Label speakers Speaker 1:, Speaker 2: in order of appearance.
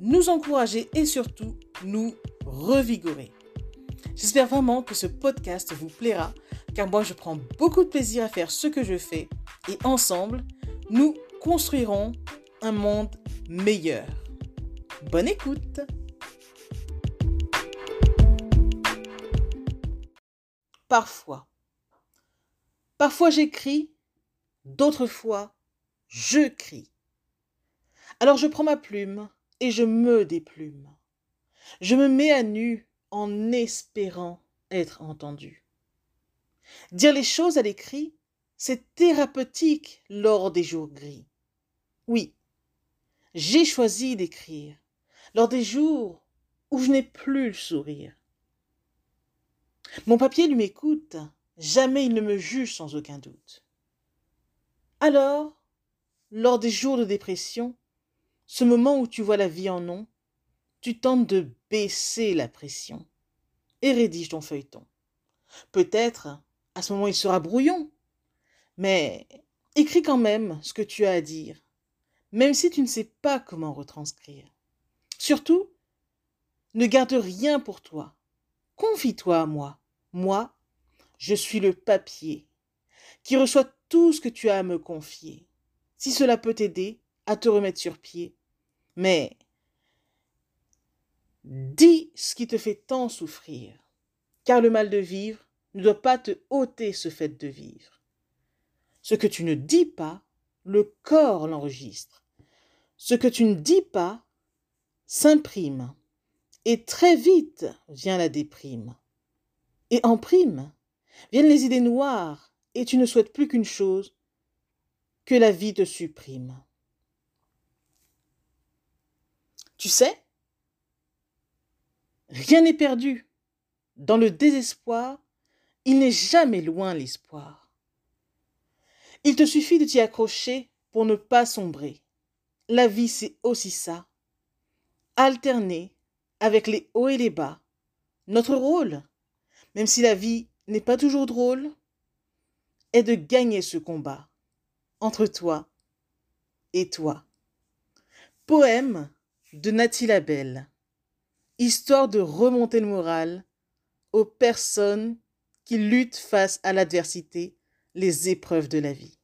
Speaker 1: nous encourager et surtout nous revigorer. J'espère vraiment que ce podcast vous plaira car moi je prends beaucoup de plaisir à faire ce que je fais et ensemble nous construirons un monde meilleur. Bonne écoute Parfois. Parfois j'écris, d'autres fois je crie. Alors je prends ma plume et je me déplume. Je me mets à nu en espérant être entendu. Dire les choses à l'écrit, c'est thérapeutique lors des jours gris. Oui, j'ai choisi d'écrire lors des jours où je n'ai plus le sourire. Mon papier lui m'écoute, jamais il ne me juge sans aucun doute. Alors, lors des jours de dépression, ce moment où tu vois la vie en nom, tu tentes de baisser la pression et rédige ton feuilleton. Peut-être, à ce moment, il sera brouillon, mais écris quand même ce que tu as à dire, même si tu ne sais pas comment retranscrire. Surtout, ne garde rien pour toi. Confie-toi à moi. Moi, je suis le papier qui reçoit tout ce que tu as à me confier. Si cela peut t'aider à te remettre sur pied, mais dis ce qui te fait tant souffrir, car le mal de vivre ne doit pas te ôter ce fait de vivre. Ce que tu ne dis pas, le corps l'enregistre. Ce que tu ne dis pas s'imprime, et très vite vient la déprime. Et en prime viennent les idées noires, et tu ne souhaites plus qu'une chose, que la vie te supprime. Tu sais, rien n'est perdu. Dans le désespoir, il n'est jamais loin l'espoir. Il te suffit de t'y accrocher pour ne pas sombrer. La vie, c'est aussi ça. Alterner avec les hauts et les bas. Notre rôle, même si la vie n'est pas toujours drôle, est de gagner ce combat entre toi et toi. Poème de Nathalie Labelle. Histoire de remonter le moral aux personnes qui luttent face à l'adversité, les épreuves de la vie.